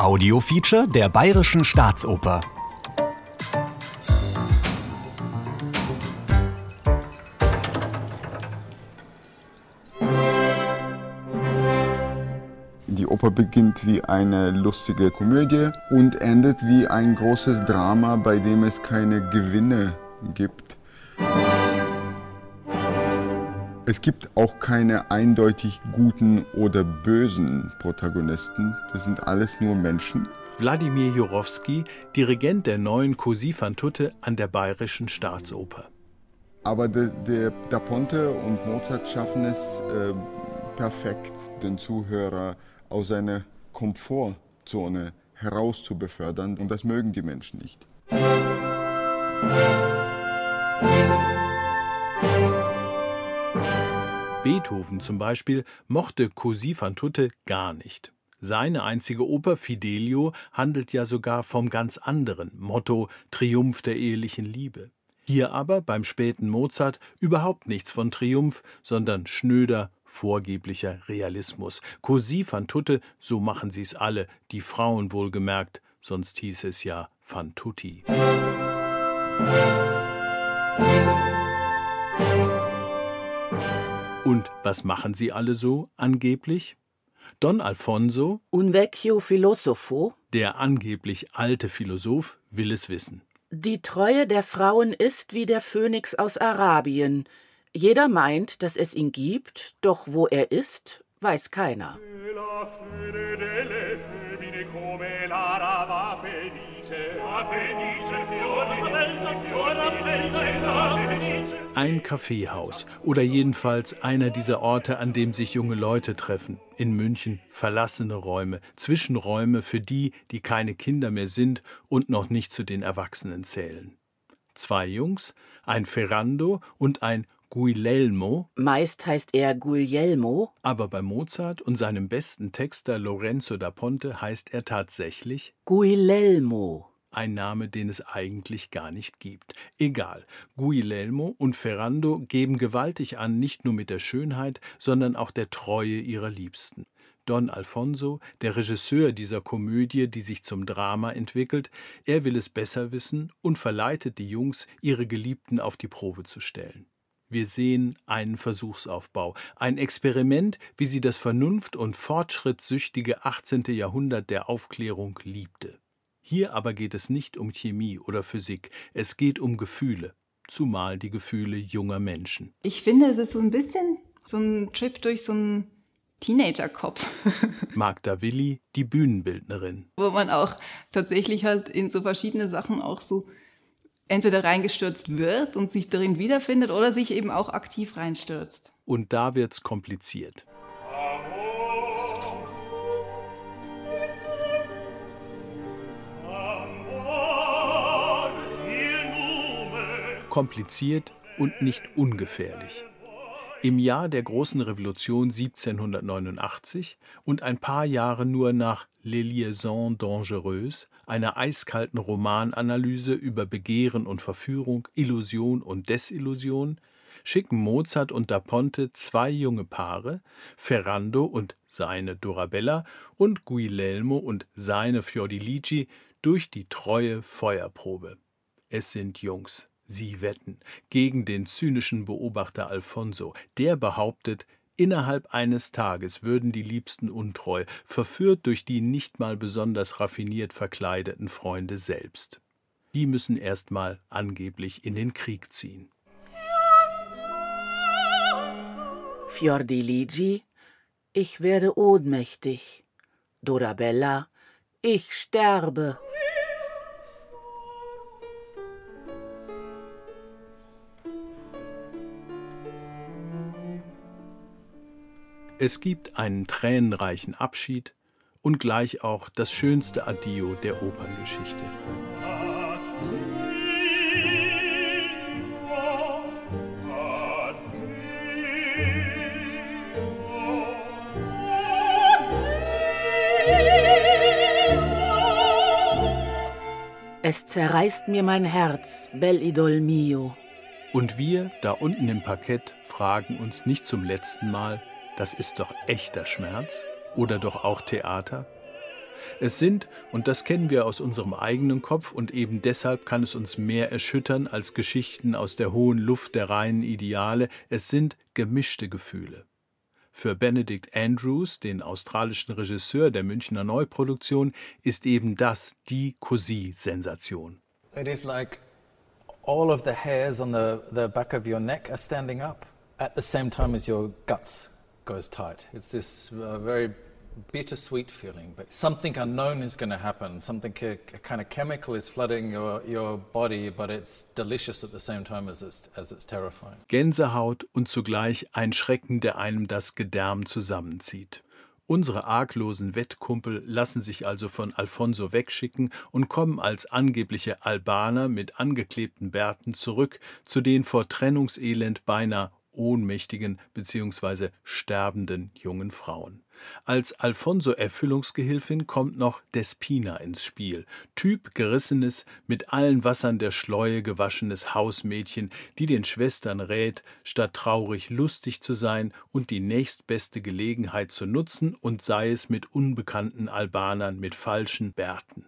Audiofeature der Bayerischen Staatsoper. Die Oper beginnt wie eine lustige Komödie und endet wie ein großes Drama, bei dem es keine Gewinne gibt. Es gibt auch keine eindeutig guten oder bösen Protagonisten. Das sind alles nur Menschen. Wladimir Jurowski, Dirigent der neuen Così fan tutte an der Bayerischen Staatsoper. Aber der, der Da Ponte und Mozart schaffen es äh, perfekt, den Zuhörer aus seiner Komfortzone herauszubefördern. Und das mögen die Menschen nicht. Beethoven zum Beispiel mochte Così fan tutte gar nicht. Seine einzige Oper Fidelio handelt ja sogar vom ganz anderen Motto Triumph der ehelichen Liebe. Hier aber beim späten Mozart überhaupt nichts von Triumph, sondern schnöder, vorgeblicher Realismus. Così fan tutte, so machen sie's alle, die Frauen wohlgemerkt, sonst hieß es ja fan tutti. Und was machen sie alle so angeblich? Don Alfonso, Un vecchio filosofo, der angeblich alte Philosoph, will es wissen. die Treue der Frauen ist wie der Phönix aus Arabien. Jeder meint, dass es ihn gibt, doch wo er ist, weiß keiner. La Ein Kaffeehaus oder jedenfalls einer dieser Orte, an dem sich junge Leute treffen. In München verlassene Räume, Zwischenräume für die, die keine Kinder mehr sind und noch nicht zu den Erwachsenen zählen. Zwei Jungs, ein Ferrando und ein Guilelmo, Meist heißt er Guglielmo, aber bei Mozart und seinem besten Texter Lorenzo da Ponte heißt er tatsächlich Guilelmo. ein Name, den es eigentlich gar nicht gibt. Egal, Guilelmo und Ferrando geben gewaltig an, nicht nur mit der Schönheit, sondern auch der Treue ihrer Liebsten. Don Alfonso, der Regisseur dieser Komödie, die sich zum Drama entwickelt, er will es besser wissen und verleitet die Jungs, ihre Geliebten auf die Probe zu stellen. Wir sehen einen Versuchsaufbau, ein Experiment, wie sie das vernunft- und fortschrittssüchtige 18. Jahrhundert der Aufklärung liebte. Hier aber geht es nicht um Chemie oder Physik, es geht um Gefühle, zumal die Gefühle junger Menschen. Ich finde, es ist so ein bisschen so ein Trip durch so einen Teenagerkopf, Magda Willi, die Bühnenbildnerin. wo man auch tatsächlich halt in so verschiedene Sachen auch so entweder reingestürzt wird und sich darin wiederfindet oder sich eben auch aktiv reinstürzt. Und da wird's kompliziert. Kompliziert und nicht ungefährlich. Im Jahr der großen Revolution 1789 und ein paar Jahre nur nach Les Liaisons Dangereuses, einer eiskalten Romananalyse über Begehren und Verführung, Illusion und Desillusion, schicken Mozart und Da Ponte zwei junge Paare, Ferrando und seine Dorabella und Guilelmo und seine Fiordilici, durch die treue Feuerprobe. Es sind Jungs. Sie wetten gegen den zynischen Beobachter Alfonso. Der behauptet, innerhalb eines Tages würden die Liebsten untreu, verführt durch die nicht mal besonders raffiniert verkleideten Freunde selbst. Die müssen erstmal angeblich in den Krieg ziehen. Fiordiligi, ich werde ohnmächtig. Dorabella, ich sterbe. Es gibt einen tränenreichen Abschied und gleich auch das schönste Adio der Operngeschichte. Es zerreißt mir mein Herz, bel idol mio. Und wir da unten im Parkett fragen uns nicht zum letzten Mal, das ist doch echter Schmerz oder doch auch Theater? Es sind, und das kennen wir aus unserem eigenen Kopf, und eben deshalb kann es uns mehr erschüttern als Geschichten aus der hohen Luft der reinen Ideale, es sind gemischte Gefühle. Für Benedict Andrews, den australischen Regisseur der Münchner Neuproduktion, ist eben das die Cousy-Sensation. It is like all of the hairs on the, the back of your neck are standing up at the same time as your guts goes tight. It's this uh, very bittersweet feeling, but something unknown is going to happen. Something a, a, kind of chemical is flooding your, your body, but it's delicious at the same time as it's, as it's terrifying. Gänsehaut und zugleich ein Schrecken, der einem das Gedärm zusammenzieht. Unsere arglosen Wettkumpel lassen sich also von Alfonso wegschicken und kommen als angebliche Albaner mit angeklebten Bärten zurück zu den vor Trennungselend beinahe ohnmächtigen bzw. sterbenden jungen Frauen. Als Alfonso Erfüllungsgehilfin kommt noch Despina ins Spiel, Typ gerissenes, mit allen Wassern der Schleue gewaschenes Hausmädchen, die den Schwestern rät, statt traurig lustig zu sein und die nächstbeste Gelegenheit zu nutzen und sei es mit unbekannten Albanern mit falschen Bärten.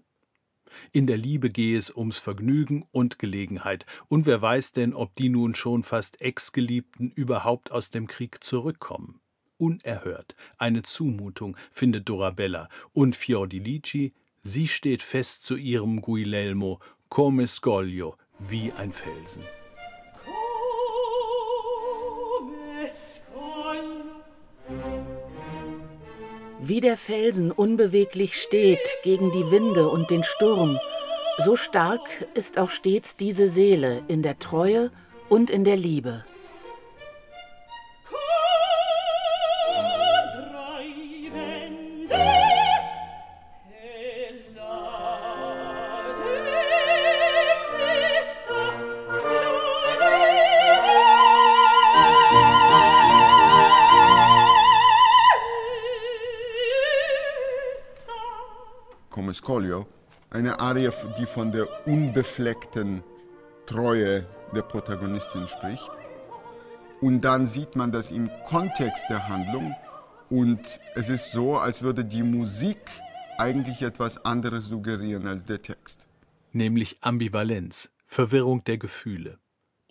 In der Liebe gehe es ums Vergnügen und Gelegenheit, und wer weiß denn, ob die nun schon fast Ex-Geliebten überhaupt aus dem Krieg zurückkommen? Unerhört, eine Zumutung, findet Dorabella, und Fiordilici, sie steht fest zu ihrem Guilelmo, come scoglio, wie ein Felsen. Wie der Felsen unbeweglich steht gegen die Winde und den Sturm, so stark ist auch stets diese Seele in der Treue und in der Liebe. Scoglio, eine Arie, die von der unbefleckten Treue der Protagonistin spricht. Und dann sieht man das im Kontext der Handlung und es ist so, als würde die Musik eigentlich etwas anderes suggerieren als der Text. Nämlich Ambivalenz, Verwirrung der Gefühle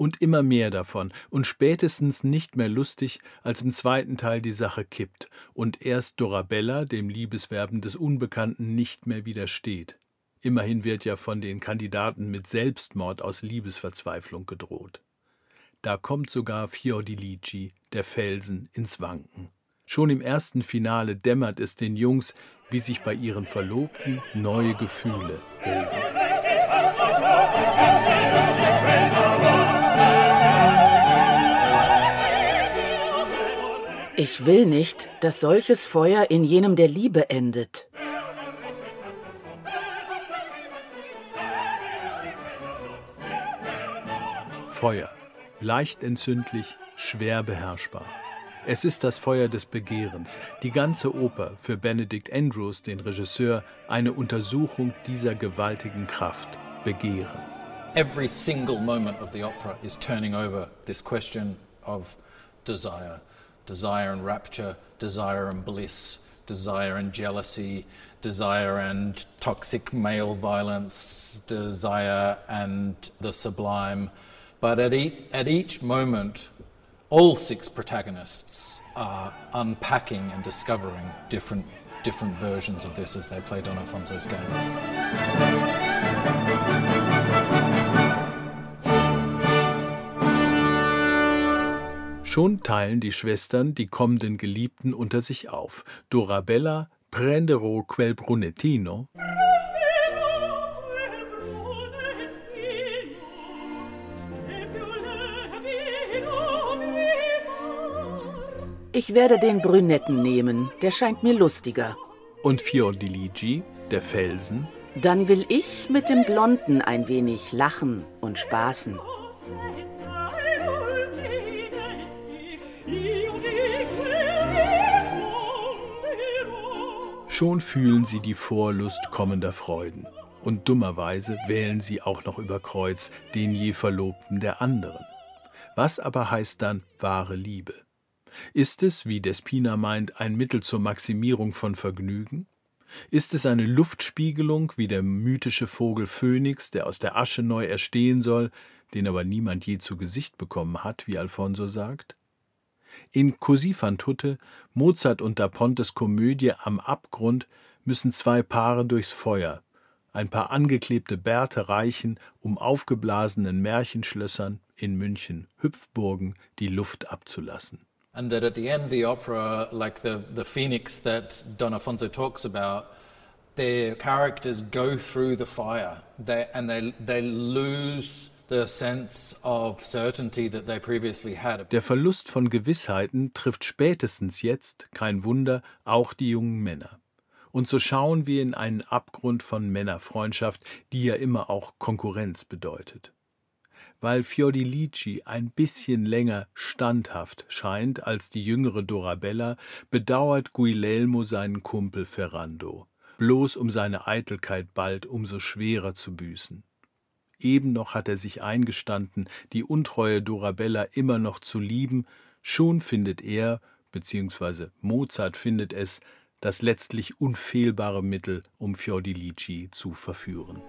und immer mehr davon und spätestens nicht mehr lustig, als im zweiten Teil die Sache kippt und erst Dorabella dem Liebeswerben des Unbekannten nicht mehr widersteht. Immerhin wird ja von den Kandidaten mit Selbstmord aus Liebesverzweiflung gedroht. Da kommt sogar Fiordilici, der Felsen, ins Wanken. Schon im ersten Finale dämmert es den Jungs, wie sich bei ihren Verlobten neue Gefühle regen. Ich will nicht, dass solches Feuer in jenem der Liebe endet. Feuer, leicht entzündlich, schwer beherrschbar. Es ist das Feuer des Begehrens. Die ganze Oper für Benedict Andrews, den Regisseur, eine Untersuchung dieser gewaltigen Kraft. Begehren. Every single moment of the opera is turning over this question of desire. Desire and rapture, desire and bliss, desire and jealousy, desire and toxic male violence, desire and the sublime. But at each, at each moment, all six protagonists are unpacking and discovering different, different versions of this as they play Don Alfonso's games. Schon teilen die Schwestern die kommenden Geliebten unter sich auf. Dorabella prenderò quel brunettino. Ich werde den Brünetten nehmen, der scheint mir lustiger. Und Fiordiligi, der Felsen? Dann will ich mit dem Blonden ein wenig lachen und spaßen. Schon fühlen sie die Vorlust kommender Freuden. Und dummerweise wählen sie auch noch über Kreuz den je Verlobten der anderen. Was aber heißt dann wahre Liebe? Ist es, wie Despina meint, ein Mittel zur Maximierung von Vergnügen? Ist es eine Luftspiegelung wie der mythische Vogel Phönix, der aus der Asche neu erstehen soll, den aber niemand je zu Gesicht bekommen hat, wie Alfonso sagt? In Così fan tutte, Mozart und Da Pontes Komödie Am Abgrund müssen zwei Paare durchs Feuer, ein paar angeklebte Bärte reichen, um aufgeblasenen Märchenschlössern in München Hüpfburgen die Luft abzulassen. And that at the end the opera, like the, the phoenix that Don Afonso talks about, their characters go through the fire they, and they, they lose Der Verlust von Gewissheiten trifft spätestens jetzt, kein Wunder, auch die jungen Männer. Und so schauen wir in einen Abgrund von Männerfreundschaft, die ja immer auch Konkurrenz bedeutet. Weil Fiordilici ein bisschen länger standhaft scheint als die jüngere Dorabella, bedauert Guilelmo seinen Kumpel Ferrando, bloß um seine Eitelkeit bald umso schwerer zu büßen. Eben noch hat er sich eingestanden, die untreue Dorabella immer noch zu lieben, schon findet er, beziehungsweise Mozart findet es, das letztlich unfehlbare Mittel, um Fiordilici zu verführen.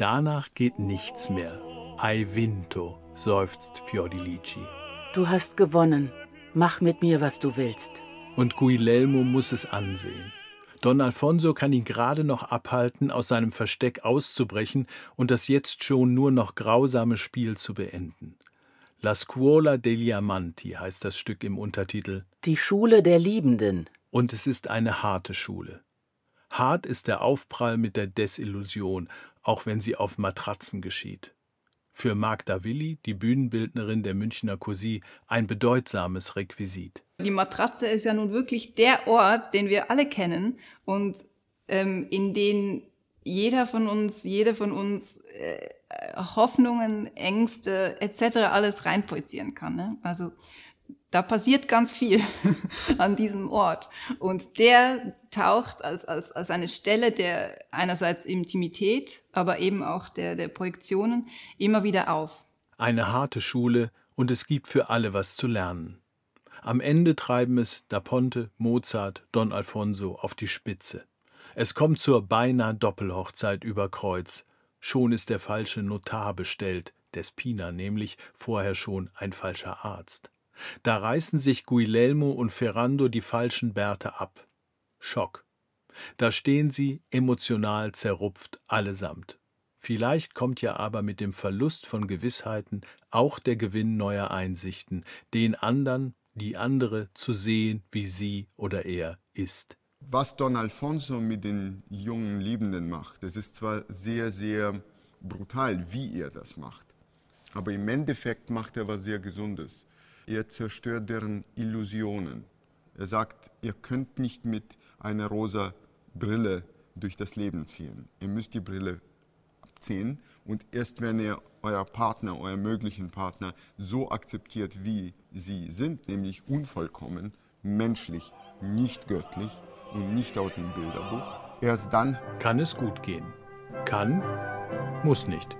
Danach geht nichts mehr. Ai vinto, seufzt Fiordilici. Du hast gewonnen. Mach mit mir, was du willst. Und Guilelmo muss es ansehen. Don Alfonso kann ihn gerade noch abhalten, aus seinem Versteck auszubrechen und das jetzt schon nur noch grausame Spiel zu beenden. La Scuola degli Amanti heißt das Stück im Untertitel. Die Schule der Liebenden. Und es ist eine harte Schule. Hart ist der Aufprall mit der Desillusion, auch wenn sie auf Matratzen geschieht. Für Magda Willi, die Bühnenbildnerin der Münchner Così, ein bedeutsames Requisit. Die Matratze ist ja nun wirklich der Ort, den wir alle kennen und ähm, in den jeder von uns, jede von uns äh, Hoffnungen, Ängste etc. alles reinprojizieren kann. Ne? Also da passiert ganz viel an diesem Ort. Und der taucht als, als, als eine Stelle der einerseits Intimität, aber eben auch der, der Projektionen immer wieder auf. Eine harte Schule und es gibt für alle was zu lernen. Am Ende treiben es Da Ponte, Mozart, Don Alfonso auf die Spitze. Es kommt zur beinahe Doppelhochzeit über Kreuz. Schon ist der falsche Notar bestellt, Despina nämlich, vorher schon ein falscher Arzt. Da reißen sich Guilelmo und Ferrando die falschen Bärte ab. Schock. Da stehen sie emotional zerrupft allesamt. Vielleicht kommt ja aber mit dem Verlust von Gewissheiten auch der Gewinn neuer Einsichten, den anderen, die andere zu sehen, wie sie oder er ist. Was Don Alfonso mit den jungen Liebenden macht, das ist zwar sehr, sehr brutal, wie er das macht, aber im Endeffekt macht er was sehr Gesundes. Er zerstört deren Illusionen. Er sagt, ihr könnt nicht mit einer rosa Brille durch das Leben ziehen. Ihr müsst die Brille abziehen und erst wenn ihr euer Partner, euer möglichen Partner so akzeptiert, wie sie sind, nämlich unvollkommen, menschlich, nicht göttlich und nicht aus dem Bilderbuch, erst dann kann es gut gehen. Kann, muss nicht.